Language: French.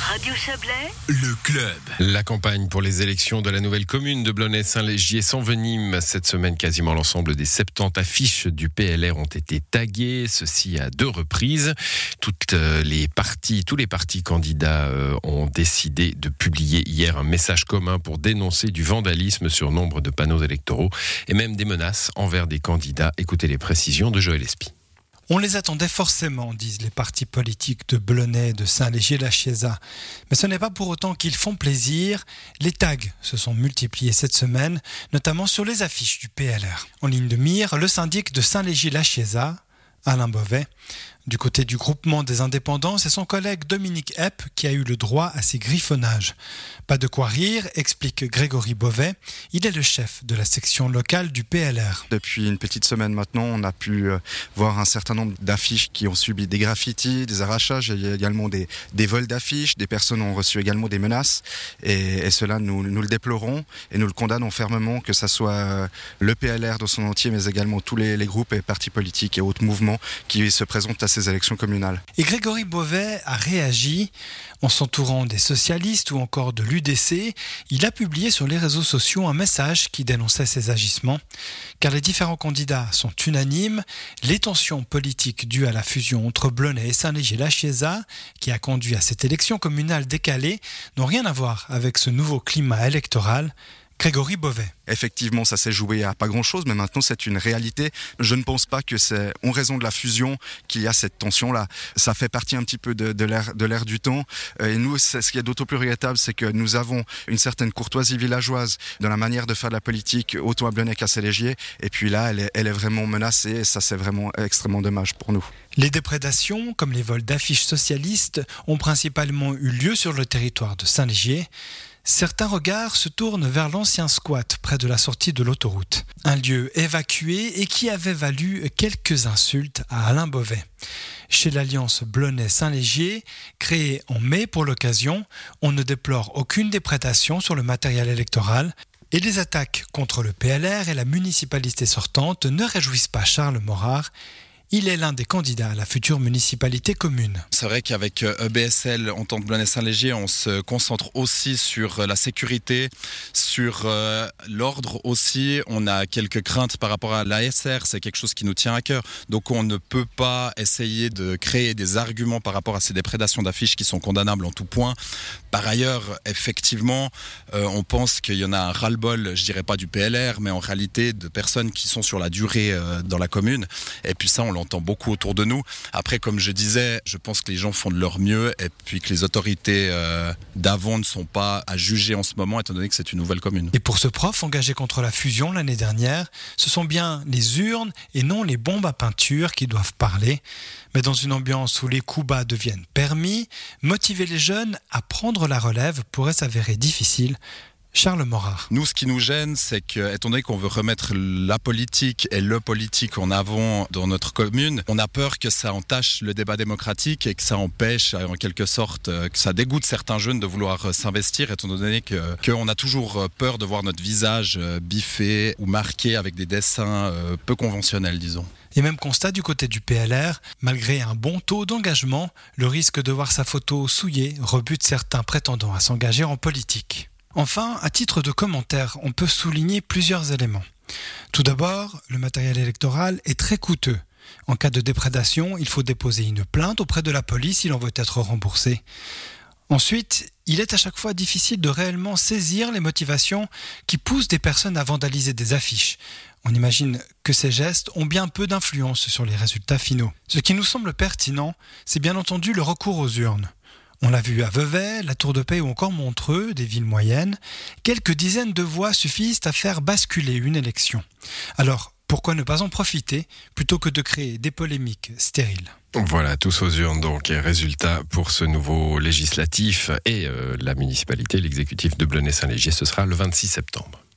Radio Chablais, Le club. La campagne pour les élections de la nouvelle commune de Blonay-Saint-Légier s'envenime. Cette semaine, quasiment l'ensemble des 70 affiches du PLR ont été taguées, ceci à deux reprises. Toutes euh, les partis, tous les partis candidats euh, ont décidé de publier hier un message commun pour dénoncer du vandalisme sur nombre de panneaux électoraux et même des menaces envers des candidats. Écoutez les précisions de Joël Espy. On les attendait forcément, disent les partis politiques de Blonay, de Saint-Léger, Chiesa. Mais ce n'est pas pour autant qu'ils font plaisir. Les tags se sont multipliés cette semaine, notamment sur les affiches du PLR. En ligne de mire, le syndic de Saint-Léger, Chiesa, Alain Beauvais. Du côté du groupement des indépendants, c'est son collègue Dominique Epp qui a eu le droit à ces griffonnages. Pas de quoi rire, explique Grégory Beauvais. Il est le chef de la section locale du PLR. Depuis une petite semaine maintenant, on a pu euh, voir un certain nombre d'affiches qui ont subi des graffitis, des arrachages, il y a également des, des vols d'affiches, des personnes ont reçu également des menaces et, et cela nous, nous, le déplorons et nous le condamnons fermement, que ce soit euh, le PLR dans son entier, mais également tous les, les groupes et partis politiques et autres mouvements qui se présentent à ces élections communales. Et Grégory Beauvais a réagi en s'entourant des socialistes ou encore de l'UDC. Il a publié sur les réseaux sociaux un message qui dénonçait ces agissements. Car les différents candidats sont unanimes, les tensions politiques dues à la fusion entre Blonay et Saint-Léger-la-Chiesa, qui a conduit à cette élection communale décalée, n'ont rien à voir avec ce nouveau climat électoral. Grégory Beauvais. Effectivement, ça s'est joué à pas grand-chose, mais maintenant c'est une réalité. Je ne pense pas que c'est en raison de la fusion qu'il y a cette tension-là. Ça fait partie un petit peu de, de l'ère du temps. Et nous, ce qui est d'autant plus regrettable, c'est que nous avons une certaine courtoisie villageoise dans la manière de faire de la politique, autant à Blonay qu'à Sélégier. Et puis là, elle est, elle est vraiment menacée. Et ça, c'est vraiment extrêmement dommage pour nous. Les déprédations, comme les vols d'affiches socialistes, ont principalement eu lieu sur le territoire de Saint-Légier. Certains regards se tournent vers l'ancien squat près de la sortie de l'autoroute. Un lieu évacué et qui avait valu quelques insultes à Alain Beauvais. Chez l'Alliance Blonay-Saint-Légier, créée en mai pour l'occasion, on ne déplore aucune déprédation sur le matériel électoral. Et les attaques contre le PLR et la municipalité sortante ne réjouissent pas Charles Morard. Il est l'un des candidats à la future municipalité commune. C'est vrai qu'avec EBSL en tant que Blonay-Saint-Léger, on se concentre aussi sur la sécurité, sur euh, l'ordre aussi. On a quelques craintes par rapport à l'ASR, c'est quelque chose qui nous tient à cœur. Donc on ne peut pas essayer de créer des arguments par rapport à ces déprédations d'affiches qui sont condamnables en tout point. Par ailleurs, effectivement, euh, on pense qu'il y en a un ras-le-bol, je dirais pas du PLR, mais en réalité de personnes qui sont sur la durée euh, dans la commune. Et puis ça, on l'entend beaucoup autour de nous. Après, comme je disais, je pense que les gens font de leur mieux et puis que les autorités euh, d'avant ne sont pas à juger en ce moment, étant donné que c'est une nouvelle commune. Et pour ce prof engagé contre la fusion l'année dernière, ce sont bien les urnes et non les bombes à peinture qui doivent parler. Mais dans une ambiance où les coups bas deviennent permis, motiver les jeunes à prendre la relève pourrait s'avérer difficile. Charles Morard. Nous, ce qui nous gêne, c'est que, étant donné qu'on veut remettre la politique et le politique en avant dans notre commune, on a peur que ça entache le débat démocratique et que ça empêche, en quelque sorte, que ça dégoûte certains jeunes de vouloir s'investir, étant donné que qu'on a toujours peur de voir notre visage biffé ou marqué avec des dessins peu conventionnels, disons. Et même constat du côté du PLR, malgré un bon taux d'engagement, le risque de voir sa photo souillée rebute certains prétendants à s'engager en politique. Enfin, à titre de commentaire, on peut souligner plusieurs éléments. Tout d'abord, le matériel électoral est très coûteux. En cas de déprédation, il faut déposer une plainte auprès de la police s'il en veut être remboursé. Ensuite, il est à chaque fois difficile de réellement saisir les motivations qui poussent des personnes à vandaliser des affiches. On imagine que ces gestes ont bien peu d'influence sur les résultats finaux. Ce qui nous semble pertinent, c'est bien entendu le recours aux urnes. On l'a vu à Vevey, la Tour de Paix ou encore Montreux, des villes moyennes. Quelques dizaines de voix suffisent à faire basculer une élection. Alors, pourquoi ne pas en profiter plutôt que de créer des polémiques stériles? Voilà, tous aux urnes donc. Et résultat pour ce nouveau législatif et euh, la municipalité, l'exécutif de Blonay-Saint-Légier, ce sera le 26 septembre.